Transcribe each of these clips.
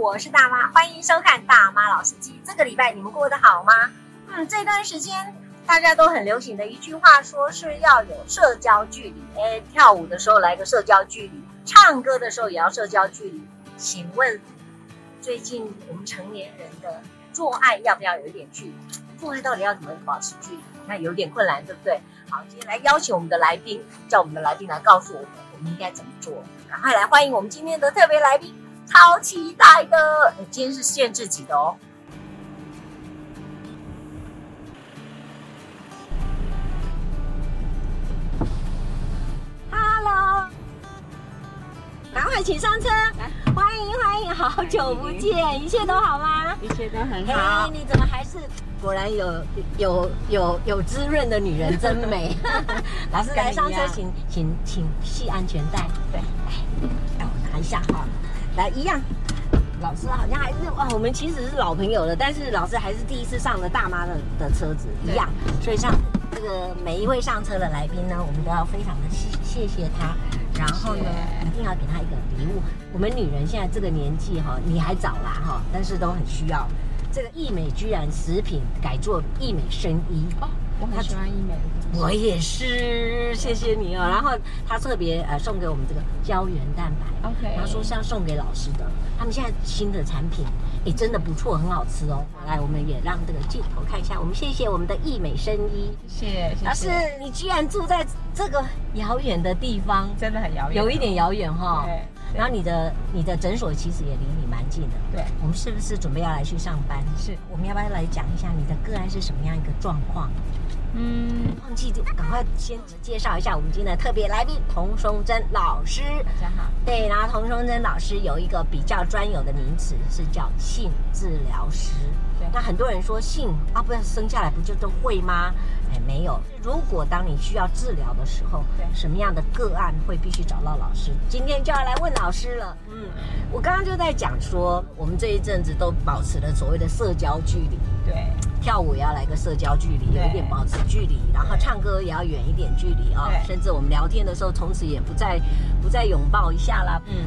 我是大妈，欢迎收看《大妈老司机》。这个礼拜你们过得好吗？嗯，这段时间大家都很流行的一句话，说是要有社交距离。哎，跳舞的时候来个社交距离，唱歌的时候也要社交距离。请问，最近我们成年人的做爱要不要有一点距离？做爱到底要怎么保持距离？那有点困难，对不对？好，今天来邀请我们的来宾，叫我们的来宾来告诉我们，我们应该怎么做。赶快来欢迎我们今天的特别来宾。超期待的！今天是限制级的哦。Hello，赶快请上车，来欢迎欢迎，好久不见，一切都好吗？一切都很好。Hey, 你怎么还是？果然有有有有滋润的女人真美。老师来上车，请请请系安全带。对，来，我拿一下哈。来一样，老师好像还是哇，我们其实是老朋友了，但是老师还是第一次上了大妈的的车子一样，所以像这个每一位上车的来宾呢，我们都要非常的谢谢谢他，然后呢，一定要给他一个礼物。我们女人现在这个年纪哈，你还早啦哈，但是都很需要。这个义美居然食品改做义美生衣。哦。我很喜欢医美，我也是，谢谢你哦。然后他特别呃送给我们这个胶原蛋白，OK，他说是要送给老师的。他们现在新的产品，也，真的不错，很好吃哦。来，我们也让这个镜头看一下。我们谢谢我们的义美生医，谢谢。老师，你居然住在这个遥远的地方，真的很遥远，有一点遥远哈。对。然后你的你的诊所其实也离你蛮近的。对。我们是不是准备要来去上班？是。我们要不要来讲一下你的个案是什么样一个状况？嗯，忘记就赶快先介绍一下我们今天的特别来宾童松珍老师。大家好。对，然后童松珍老师有一个比较专有的名词是叫性治疗师。对，那很多人说性啊，不是生下来不就都会吗？哎，没有。如果当你需要治疗的时候，对，什么样的个案会必须找到老师？今天就要来问老师了。嗯，我刚刚就在讲说，我们这一阵子都保持了所谓的社交距离。对，跳舞也要来个社交距离，有一点保持距离，然后唱歌也要远一点距离啊。甚至我们聊天的时候，从此也不再不再拥抱一下啦。嗯，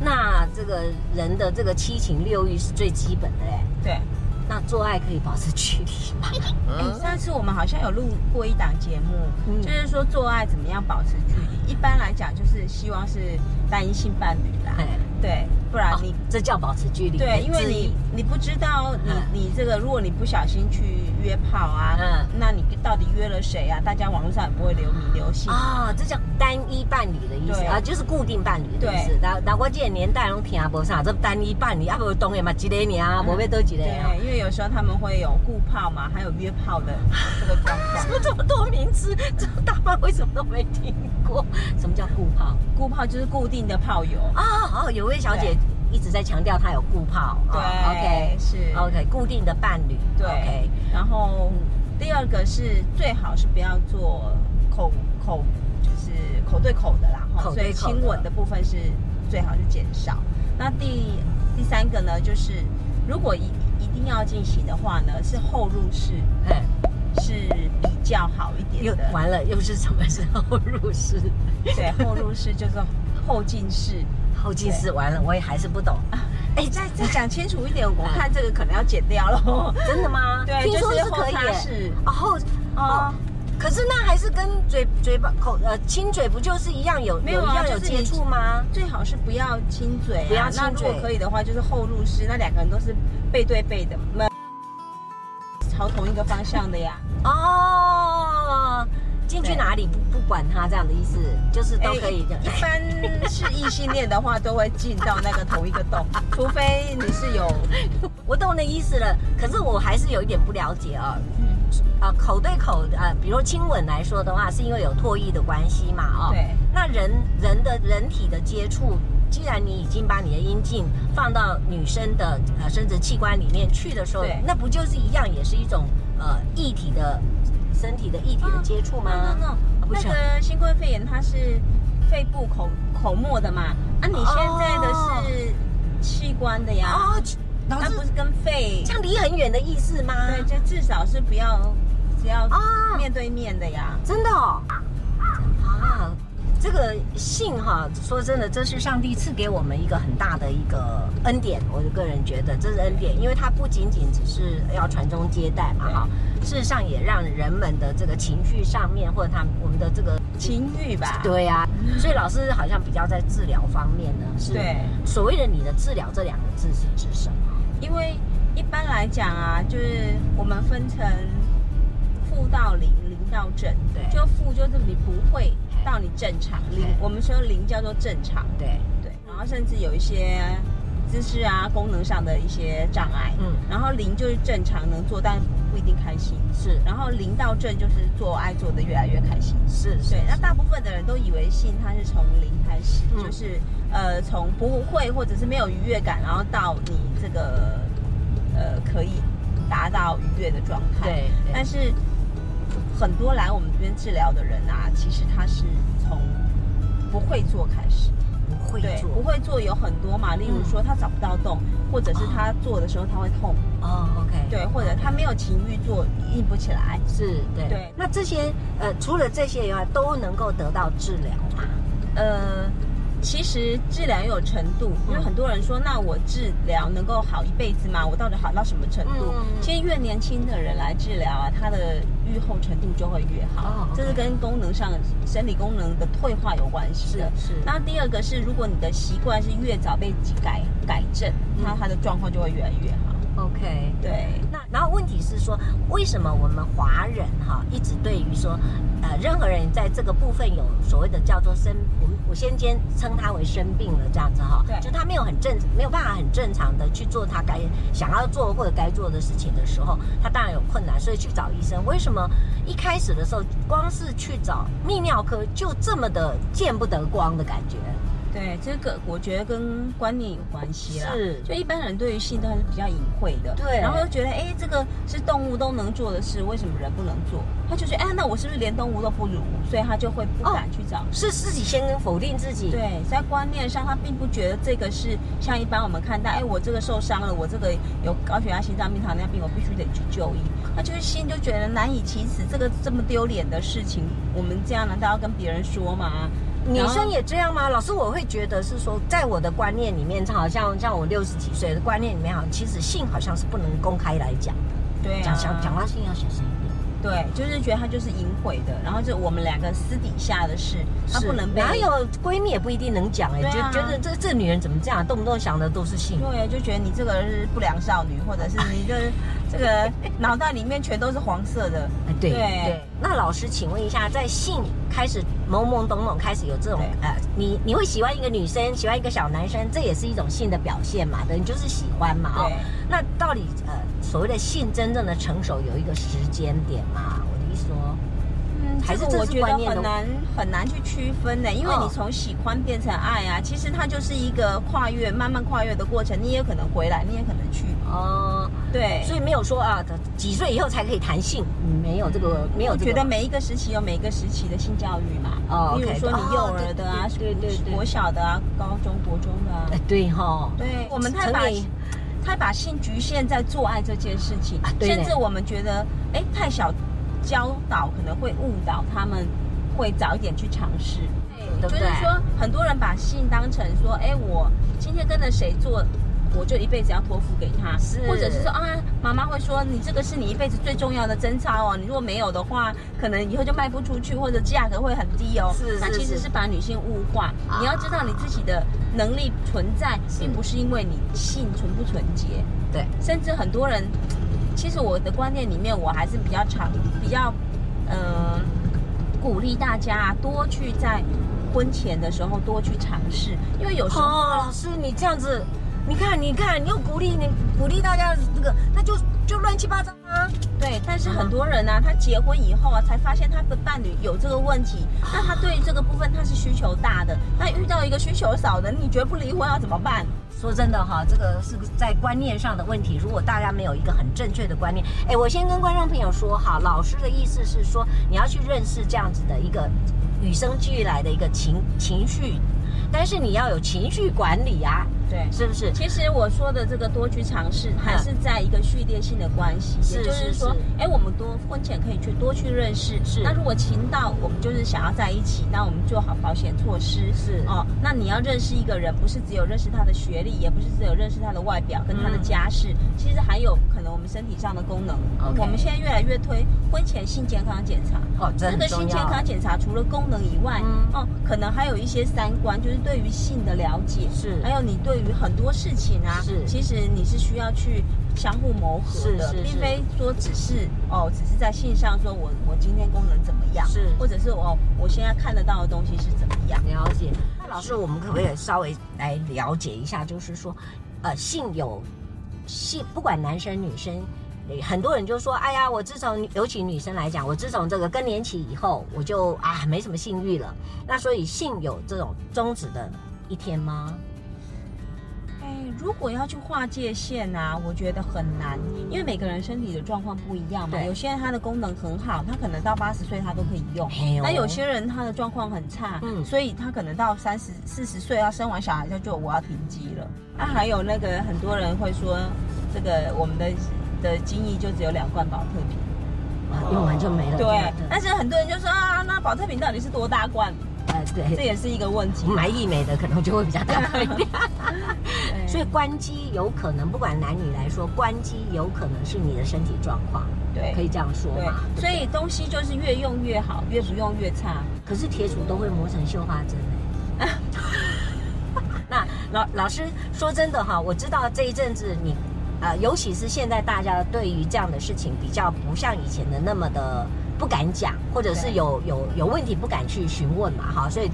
那这个人的这个七情六欲是最基本的哎。对。那做爱可以保持距离吗？哎，上次我们好像有录过一档节目，嗯、就是说做爱怎么样保持距离。一般来讲，就是希望是单一性伴侣啦。哎、对，不然你、哦、这叫保持距离。对，因为你你不知道你、嗯、你这个，如果你不小心去约炮啊，嗯，那你到底约了谁啊？大家网络上也不会留名留姓啊、哦。这叫单一伴侣的意思对啊，就是固定伴侣的意思。那那我这个年代拢听不上，这单一伴侣啊，不懂的嘛，几个年啊，无要多几个啊。对，因为有时候他们会有固炮嘛，还有约炮的 这个状况。怎么这么多名词？这大妈为什么都没听过？什么叫固炮？固炮就是固定的炮友啊。哦，有位小姐一直在强调她有固炮。对，OK，是 OK，固定的伴侣。对，然后第二个是最好是不要做口口，就是口对口的啦。所以亲吻的部分是最好是减少。那第第三个呢，就是如果一一定要进行的话呢，是后入式，嗯，是比较好一点的。又完了，又是什么是后入式？对，后入式就是后进式。后进式完了，我也还是不懂。哎，再再讲清楚一点，我 看这个可能要剪掉了。真的吗？对，听说是可以。是哦哦，可是那还是跟嘴嘴巴口呃亲嘴不就是一样有没有一样有接触吗？最好是不要亲嘴，不要亲嘴。如果可以的话，就是后入式，那两个人都是背对背的，朝同一个方向的呀。哦。进去哪里不不管他这样的意思，就是都可以的。一般是异性恋的话，都会进到那个同一个洞，除非你是有。我懂你的意思了，可是我还是有一点不了解啊。嗯。啊，口对口啊，比如亲吻来说的话，是因为有唾液的关系嘛？哦。对。那人人的人体的接触，既然你已经把你的阴茎放到女生的呃生殖器官里面去的时候，那不就是一样，也是一种呃液体的。身体的液体的接触吗？no no no，那个新冠肺炎它是肺部口口沫的嘛？啊，你现在的是器官的呀？哦，那不是跟肺这样离很远的意思吗？对，就至少是不要，只要面对面的呀。真的哦？啊，这个个性哈，说真的，这是上帝赐给我们一个很大的一个恩典。我个人觉得这是恩典，因为它不仅仅只是要传宗接代嘛哈，事实上也让人们的这个情绪上面，或者他我们的这个情欲吧，对呀、啊。所以老师好像比较在治疗方面呢，是对所谓的你的治疗这两个字是指什么？因为一般来讲啊，就是我们分成负到零，零到正，对，就负就是你不会。到你正常零，我们说零叫做正常，对。对，然后甚至有一些姿势啊、功能上的一些障碍，嗯，然后零就是正常能做，但不一定开心，是，然后零到正就是做爱做的越来越开心，是，对，那大部分的人都以为性它是从零开始，嗯、就是呃从不会或者是没有愉悦感，然后到你这个达到愉悦的状态，对，对但是。很多来我们这边治疗的人啊，其实他是从不会做开始，不会做，不会做有很多嘛，例如说他找不到洞，嗯、或者是他做的时候他会痛，哦，OK，对，或者他没有情欲做，硬不起来，是对，对。那这些呃，除了这些以外，都能够得到治疗吗？呃。其实治疗也有程度，因为很多人说，那我治疗能够好一辈子吗？我到底好到什么程度？嗯、其实越年轻的人来治疗啊，他的愈后程度就会越好。哦 okay、这是跟功能上生理功能的退化有关系的。是。是那第二个是，如果你的习惯是越早被改改正，那他的状况就会越来越好。OK，对，是说，为什么我们华人哈一直对于说，呃，任何人在这个部分有所谓的叫做生，我们我先先称他为生病了这样子哈，对，就他没有很正，没有办法很正常的去做他该想要做或者该做的事情的时候，他当然有困难，所以去找医生。为什么一开始的时候，光是去找泌尿科就这么的见不得光的感觉？对，这个我觉得跟观念有关系啦。是，就一般人对于性都还是比较隐晦的。对，然后又觉得，哎，这个是动物都能做的事，为什么人不能做？他就觉得，哎，那我是不是连动物都不如？所以他就会不敢去找。哦，是自己先否定自己。对，在观念上，他并不觉得这个是像一般我们看待，哎，我这个受伤了，我这个有高血压、心脏病、糖尿病，我必须得去就医。他就是心就觉得难以启齿，这个这么丢脸的事情，我们这样难道要跟别人说吗？女生也这样吗？老师，我会觉得是说，在我的观念里面，好像像我六十几岁的观念里面，好像其实性好像是不能公开来讲的。对啊，讲讲话性要小心一点。对，就是觉得他就是淫秽的，然后就我们两个私底下的事，他不能被。哪有闺蜜也不一定能讲哎、欸，啊、就觉得这这女人怎么这样，动不动想的都是性。对，就觉得你这个是不良少女，或者是你的这个 脑袋里面全都是黄色的。对对。对那老师，请问一下，在性开始懵懵懂懂，开始有这种呃，你你会喜欢一个女生，喜欢一个小男生，这也是一种性的表现嘛？对，你就是喜欢嘛？对哦，那到底呃，所谓的性真正的成熟有一个时间点吗？我的意思说，嗯，还是我觉得很难很难去区分呢，因为你从喜欢变成爱啊，其实它就是一个跨越，慢慢跨越的过程。你也可能回来，你也可能去。哦，对，所以没有说啊，几岁以后才可以谈性，没有这个，没有。我觉得每一个时期有每一个时期的性教育嘛。哦，比如说你幼儿的啊，对对对，国小的啊，高中国中的啊。哎，对哈。对，我们太把太把性局限在做爱这件事情，甚至我们觉得，哎，太小教导可能会误导他们，会早一点去尝试。对，就是说很多人把性当成说，哎，我今天跟着谁做。我就一辈子要托付给他，是或者是说啊，妈妈会说你这个是你一辈子最重要的贞操哦，你如果没有的话，可能以后就卖不出去，或者价格会很低哦。是，是，是，那其实是把女性物化。啊、你要知道你自己的能力存在，并不是因为你性纯不纯洁。对，甚至很多人，其实我的观念里面，我还是比较常比较，嗯、呃，鼓励大家多去在婚前的时候多去尝试，因为有时候、哦、老师你这样子。你看，你看，你又鼓励你鼓励大家这个，那就就乱七八糟啊。对，但是很多人呢、啊，他结婚以后啊，才发现他的伴侣有这个问题。那他对这个部分他是需求大的，那遇到一个需求少的，你绝不离婚要怎么办？说真的哈，这个是在观念上的问题。如果大家没有一个很正确的观念，哎，我先跟观众朋友说哈，老师的意思是说，你要去认识这样子的一个与生俱来的一个情情绪。但是你要有情绪管理啊。对，是不是？其实我说的这个多去尝试，还是在一个序列性的关系，也就是说，哎，我们多婚前可以去多去认识。是。那如果情到我们就是想要在一起，那我们做好保险措施。是。哦，那你要认识一个人，不是只有认识他的学历，也不是只有认识他的外表跟他的家世，其实还有可能我们身体上的功能。我们现在越来越推婚前性健康检查。哦，这个性健康检查除了功能以外，哦，可能还有一些三观，就是对于性的了解。是。还有你对。对于很多事情啊，是其实你是需要去相互磨合的，并非说只是哦，只是在性上说我我今天功能怎么样，是或者是哦，我现在看得到的东西是怎么样？了解。那老师，我们可不可以稍微来了解一下？就是说，呃，性有性，不管男生女生，很多人就说，哎呀，我自从尤其女生来讲，我自从这个更年期以后，我就啊没什么性欲了。那所以性有这种终止的一天吗？如果要去划界限啊，我觉得很难，因为每个人身体的状况不一样嘛。对有些人他的功能很好，他可能到八十岁他都可以用。那、哦、有些人他的状况很差，嗯，所以他可能到三十四十岁要生完小孩他就我要停机了。那、啊、还有那个很多人会说，这个我们的的精液就只有两罐宝特瓶，用完就没了。对，但是很多人就说啊，那宝特瓶到底是多大罐？这也是一个问题。买义美的可能就会比较大一点。所以关机有可能，不管男女来说，关机有可能是你的身体状况，对，可以这样说嘛。所以东西就是越用越好，越不用越差。可是铁杵都会磨成绣花针哎。那老老师说真的哈，我知道这一阵子你，呃，尤其是现在大家对于这样的事情比较不像以前的那么的不敢讲，或者是有有有问题不敢去询问嘛哈。所以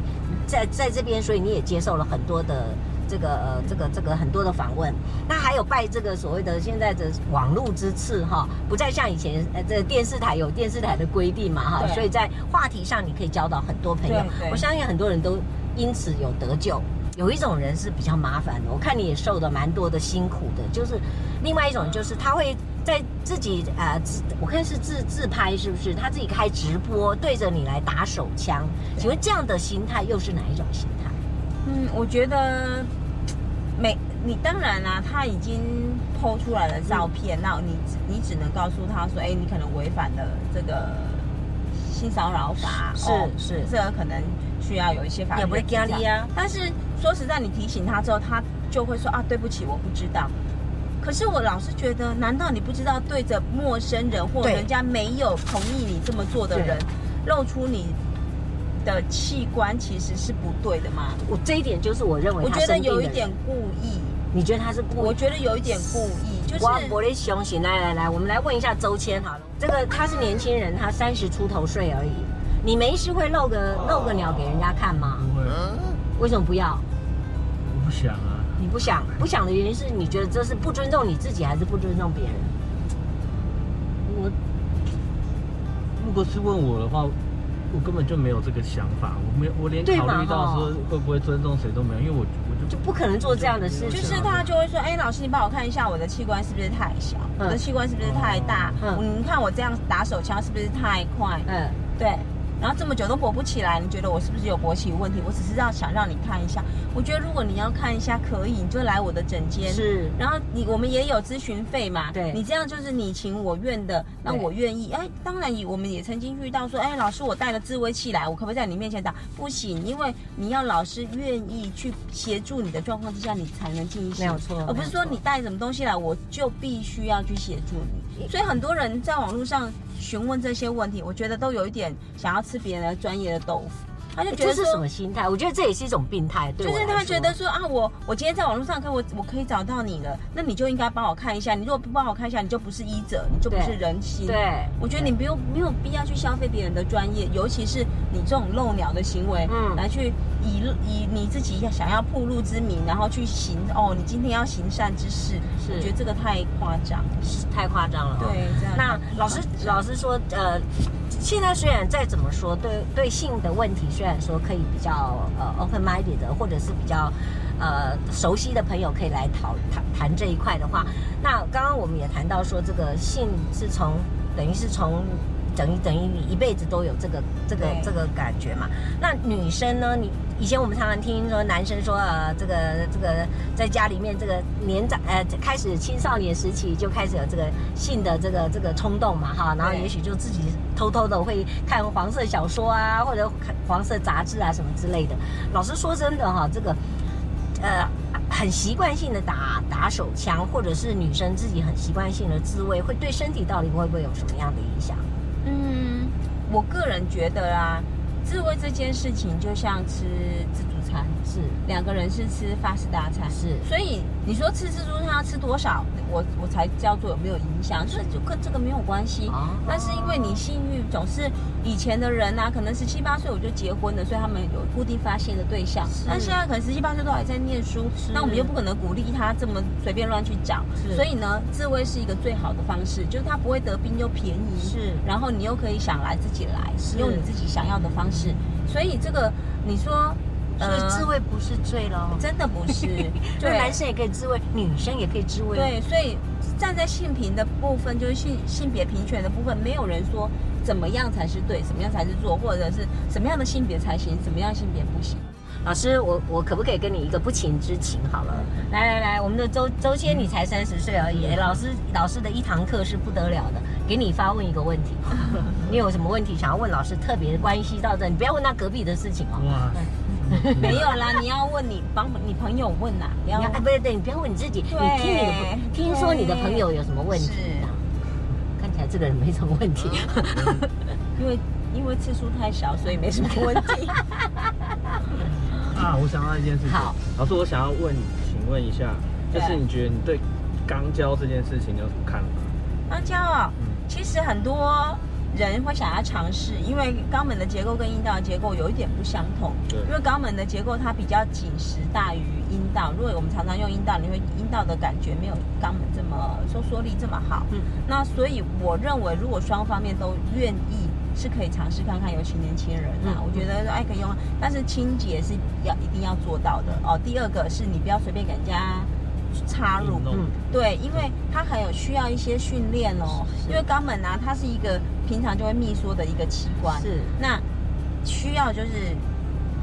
在在这边，所以你也接受了很多的。这个呃，这个这个很多的访问，那还有拜这个所谓的现在的网络之赐哈，不再像以前呃，这个电视台有电视台的规定嘛哈，所以在话题上你可以交到很多朋友。我相信很多人都因此有得救。有一种人是比较麻烦的，我看你也受的蛮多的辛苦的，就是另外一种就是他会在自己呃，我看是自自拍是不是？他自己开直播对着你来打手枪，请问这样的心态又是哪一种心态？嗯，我觉得。每，你当然啦、啊，他已经 PO 出来了照片，那、嗯、你你只能告诉他说，哎，你可能违反了这个性骚扰法，是、哦、是，是这个可能需要有一些法律。也不会压力啊。但是说实在，你提醒他之后，他就会说啊，对不起，我不知道。可是我老是觉得，难道你不知道对着陌生人或人家没有同意你这么做的人，露出你？的器官其实是不对的吗？我这一点就是我认为，我觉得有一点故意。你觉得他是故意？我觉得有一点故意，就是。我的雄心，来来来，我们来问一下周谦好了。这个他是年轻人，他三十出头岁而已。你没事会露个露个鸟给人家看吗？不会。为什么不要？我不想啊。你不想？不想的原因是你觉得这是不尊重你自己，还是不尊重别人？我如果是问我的话。我根本就没有这个想法，我没有，我连考虑到说会不会尊重谁都没有，因为我我就就不可能做这样的事情。就是他就会说，哎，老师，你帮我看一下我的器官是不是太小，嗯、我的器官是不是太大？嗯，你看我这样打手枪是不是太快？嗯，对。然后这么久都勃不起来，你觉得我是不是有勃起问题？我只是要想让你看一下。我觉得如果你要看一下，可以，你就来我的诊间。是。然后你我们也有咨询费嘛？对。你这样就是你情我愿的，那我愿意。哎，当然，我们也曾经遇到说，哎，老师，我带了自慰器来，我可不可以在你面前打？不行，因为你要老师愿意去协助你的状况之下，你才能进行。没有错。而不是说你带什么东西来，我就必须要去协助你。所以很多人在网络上。询问这些问题，我觉得都有一点想要吃别人的专业的豆腐。他就觉得这是什么心态？我觉得这也是一种病态。对，就是他觉得说啊，我我今天在网络上看我我可以找到你了，那你就应该帮我看一下。你如果不帮我看一下，你就不是医者，你就不是人心。对，我觉得你不用没有必要去消费别人的专业，尤其是你这种漏鸟的行为，嗯，来去以以你自己想要铺路之名，然后去行哦，你今天要行善之事，是我觉得这个太夸张，太夸张了。对，这样。那老师老师说呃。现在虽然再怎么说，对对性的问题，虽然说可以比较呃 open minded 的，或者是比较呃熟悉的朋友可以来讨谈谈这一块的话，那刚刚我们也谈到说，这个性是从等于是从等于等于你一辈子都有这个这个这个感觉嘛。那女生呢？你以前我们常常听说男生说呃，这个这个在家里面这个年长呃开始青少年时期就开始有这个性的这个这个冲动嘛哈，然后也许就自己偷偷的会看黄色小说啊，或者看黄色杂志啊什么之类的。老实说真的哈，这个呃。很习惯性的打打手枪，或者是女生自己很习惯性的自慰，会对身体到底会不会有什么样的影响？嗯，我个人觉得啊，自慰这件事情就像吃自助餐，是两个人是吃法式大餐，是，所以你说吃自助餐要吃多少？我我才叫做有没有影响，就是就跟这个没有关系。但是因为你性欲总是以前的人啊，可能十七八岁我就结婚了，所以他们有固定发现的对象。但现在可能十七八岁都还在念书，那我们又不可能鼓励他这么随便乱去找。所以呢，自慰是一个最好的方式，就是他不会得病又便宜，是，然后你又可以想来自己来，用你自己想要的方式。所以这个你说。所以自慰不是罪喽？真的不是。对，男生也可以自慰，女生也可以自慰。对，所以站在性平的部分，就是性性别平权的部分，没有人说怎么样才是对，怎么样才是错，或者是什么样的性别才行，怎么样性别不行。老师，我我可不可以跟你一个不情之请？好了，来来来，我们的周周先，你才三十岁而已，老师老师的一堂课是不得了的，给你发问一个问题，你有什么问题想要问老师？特别关系到这，你不要问他隔壁的事情哦。哇。没有啦，你要问你帮你朋友问呐，不要不对对，你不要问你自己，你听你的，听说你的朋友有什么问题？看起来这个人没什么问题，因为因为次数太少，所以没什么问题。啊，我想到一件事情，老师，我想要问你，请问一下，就是你觉得你对肛交这件事情有什么看法？肛交啊，其实很多。人会想要尝试，因为肛门的结构跟阴道的结构有一点不相同。对。因为肛门的结构它比较紧实大于阴道。如果我们常常用阴道，你会阴道的感觉没有肛门这么收缩力这么好。嗯。那所以我认为，如果双方面都愿意，是可以尝试看看，尤其年轻人啊，嗯、我觉得哎可以用，但是清洁是要一定要做到的哦。第二个是你不要随便给人家。插入，嗯，对，因为它还有需要一些训练哦。因为肛门啊，它是一个平常就会密缩的一个器官，是。那需要就是，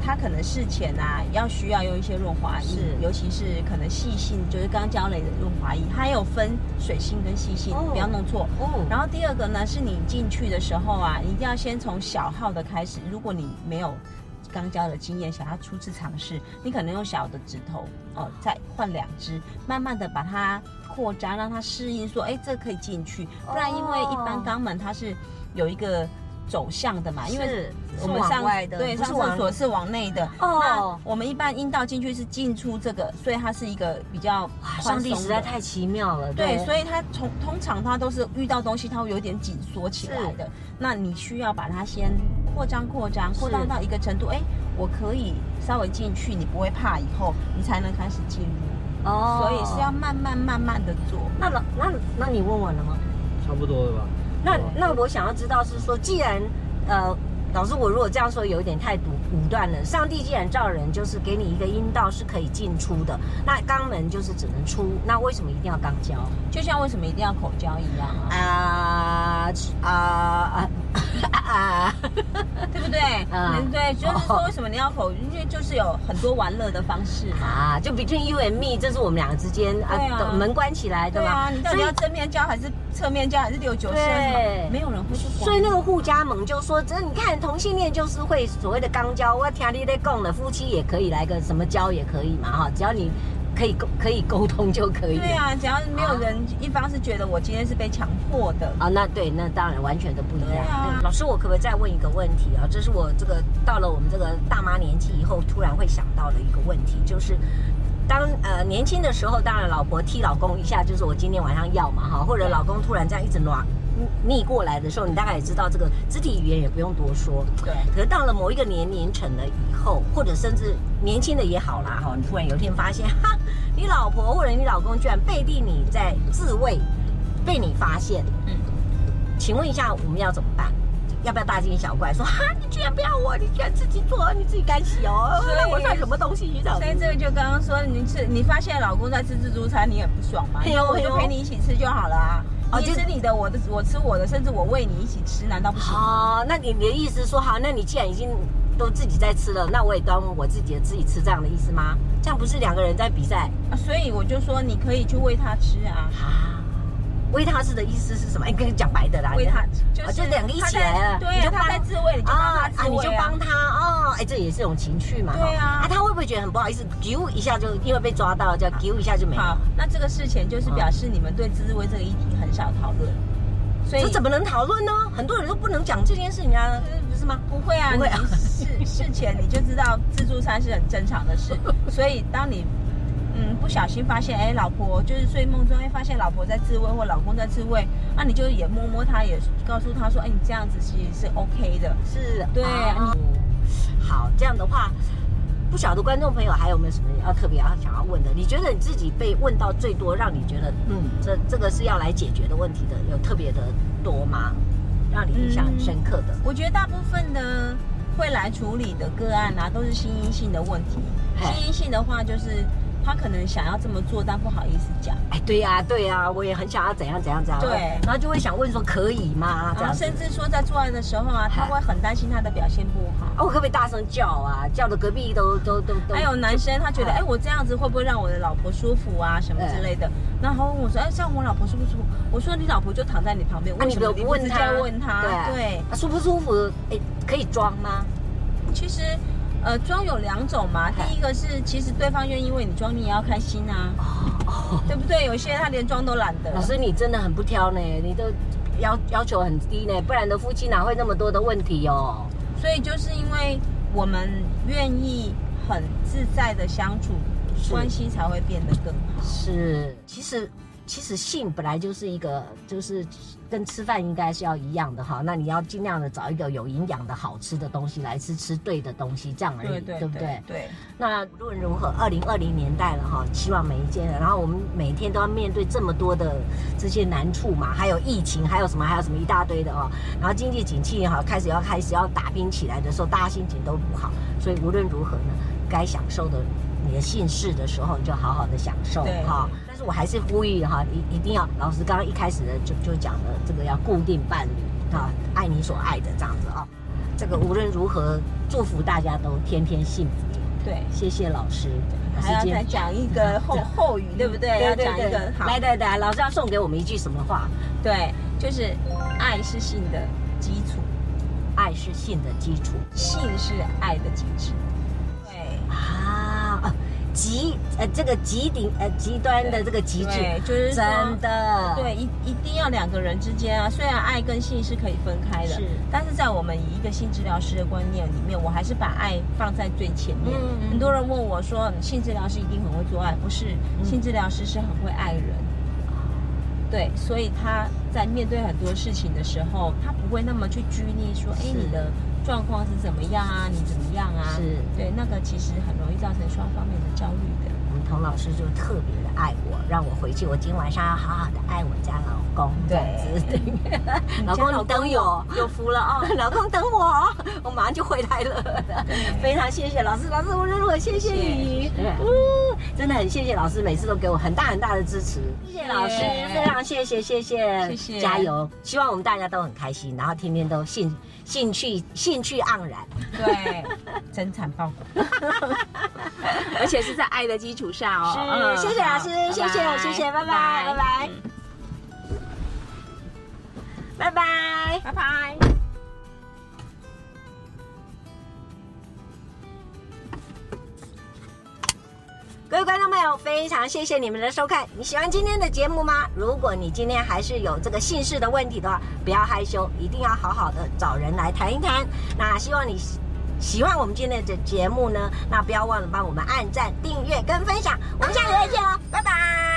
它可能事前啊，要需要用一些润滑液，尤其是可能细性，就是刚交类的润滑液，它有分水性跟细性，不要弄错。哦。然后第二个呢，是你进去的时候啊，你一定要先从小号的开始。如果你没有。肛交的经验，想要初次尝试，你可能用小的指头哦，再换两只，慢慢的把它扩张，让它适应，说，哎，这可以进去。不然，因为一般肛门它是有一个走向的嘛，因为我们上外的，对，上厕所是往内的。哦，那我们一般阴道进去是进出这个，所以它是一个比较上帝实在太奇妙了。对，所以它从通常它都是遇到东西，它会有点紧缩起来的。那你需要把它先。扩张扩张扩张到一个程度，哎，我可以稍微进去，你不会怕，以后你才能开始进入。哦，所以是要慢慢慢慢的做。那老那那你问完了吗？差不多了吧。那那我想要知道是说，既然呃。老师，我如果这样说有一点太独武断了。上帝既然造人，就是给你一个阴道是可以进出的，那肛门就是只能出，那为什么一定要肛交？就像为什么一定要口交一样啊？啊啊啊！对不对？嗯，对，就是说为什么你要口？因为就是有很多玩乐的方式嘛。啊，就 between you and me，这是我们两个之间啊，门关起来，对吧？你到底要正面交还是侧面交还是六九三？对，没有人会去管。所以那个互加盟就说，这你看。同性恋就是会所谓的肛交，我听你在讲了，夫妻也可以来个什么交也可以嘛哈，只要你可以沟可以沟通就可以。对啊，只要没有人一方是觉得我今天是被强迫的啊，那对，那当然完全都不一样。啊、老师，我可不可以再问一个问题啊？这是我这个到了我们这个大妈年纪以后，突然会想到的一个问题，就是当呃年轻的时候，当然老婆踢老公一下，就是我今天晚上要嘛哈，或者老公突然这样一直暖。逆过来的时候，你大概也知道这个肢体语言也不用多说。对。可是到了某一个年龄层了以后，或者甚至年轻的也好啦哈，你突然有一天发现，哈，你老婆或者你老公居然背地里在自慰，被你发现。嗯。请问一下，我们要怎么办？要不要大惊小怪说哈，你居然不要我，你居然自己做，你自己干洗哦？那我算什么东西？你？所以这个就刚刚说，你吃，你发现老公在吃自助餐，你也不爽吗？有，我就陪你一起吃就好了啊。你吃你的，我的我吃我的，甚至我喂你一起吃，难道不行？哦，那你你的意思说好，那你既然已经都自己在吃了，那我也当我自己的自己吃，这样的意思吗？这样不是两个人在比赛？啊，所以我就说你可以去喂他吃啊。啊，喂他吃的意思是什么？哎跟你讲白的啦，维他就是就两个一起来了，对就，他在自慰，你就帮他啊，你就帮他哦，哎，这也是一种情趣嘛。对啊，啊，他会不会觉得很不好意思？丢一下就因为被抓到，叫丢一下就没了。好，那这个事前就是表示你们对自慰这个议题很少讨论。所以这怎么能讨论呢？很多人都不能讲这件事情啊，不是吗？不会啊，不会啊。事事前你就知道自助餐是很正常的事，所以当你嗯不小心发现，哎，老婆就是睡梦中会发现老婆在自慰或老公在自慰，那你就也摸摸他，也告诉他说，哎，你这样子其实是 OK 的，是对。哦、好，这样的话。不晓得观众朋友还有没有什么要特别要想要问的？你觉得你自己被问到最多，让你觉得嗯，这这个是要来解决的问题的，有特别的多吗？让你印象很深刻的？嗯，我觉得大部分的会来处理的个案啊，都是心因性的问题。心因性的话就是。他可能想要这么做，但不好意思讲。哎，对呀、啊，对呀、啊，我也很想要怎样怎样怎样。对，然后就会想问说可以吗？然后，甚至说在做爱的时候啊，他会很担心他的表现不好。我可不可以大声叫啊？叫的隔壁都都都都。还有男生他觉得，哎，我这样子会不会让我的老婆舒服啊？什么之类的。然后问我说，哎，像我老婆舒不舒服？我说你老婆就躺在你旁边，为什么你不直接问他？对，舒不舒服？哎，可以装吗？其实。呃，装有两种嘛，第一个是其实对方愿意为你装，你也要开心啊，哦、对不对？有些人他连装都懒得。老师，你真的很不挑呢，你都要要求很低呢，不然的夫妻哪会那么多的问题哦？所以就是因为我们愿意很自在的相处，是关系才会变得更好。是，其实。其实性本来就是一个，就是跟吃饭应该是要一样的哈。那你要尽量的找一个有营养的好吃的东西来吃，吃对的东西，这样而已，对，不对？对。那无论如何，二零二零年代了哈，希望每一件，然后我们每天都要面对这么多的这些难处嘛，还有疫情，还有什么，还有什么一大堆的哦。然后经济景气也好，开始要开始要打拼起来的时候，大家心情都不好。所以无论如何呢，该享受的你的姓氏的时候，你就好好的享受哈。我还是呼吁哈，一一定要老师刚刚一开始的就就讲了，这个要固定伴侣啊，爱你所爱的这样子啊。这个无论如何，祝福大家都天天幸福。对，谢谢老师。还要再讲一个 后后语，对不对？要讲一个好。来来来，老师要送给我们一句什么话？对，就是爱是性的基础，爱是性的基础，性是爱的基础。极呃，这个极顶呃极端的这个极致，就是真的对，一一定要两个人之间啊，虽然爱跟性是可以分开的，是，但是在我们以一个性治疗师的观念里面，我还是把爱放在最前面。嗯嗯，很多人问我说，性治疗师一定很会做爱？不是，性治疗师是很会爱人。嗯、对，所以他在面对很多事情的时候，他不会那么去拘泥说，哎，你的。状况是怎么样啊？你怎么样啊？是对，那个其实很容易造成双方面的焦虑的。童老师就特别的爱我，让我回去，我今晚上要好好的爱我家老公。对，对 老公你等我，有福了啊！老公等我，我马上就回来了。非常谢谢老师，老师我我谢谢你。嗯，真的很谢谢老师，每次都给我很大很大的支持。谢谢老师，非常谢谢谢谢谢谢，加油！希望我们大家都很开心，然后天天都兴。兴趣兴趣盎然，对，真惨报国，而且是在爱的基础上哦。是，谢谢老师，谢谢谢谢，拜拜拜拜，拜拜拜拜。各位观众朋友，非常谢谢你们的收看。你喜欢今天的节目吗？如果你今天还是有这个姓氏的问题的话，不要害羞，一定要好好的找人来谈一谈。那希望你喜欢我们今天的节目呢，那不要忘了帮我们按赞、订阅跟分享。我们下个月见哦，拜拜。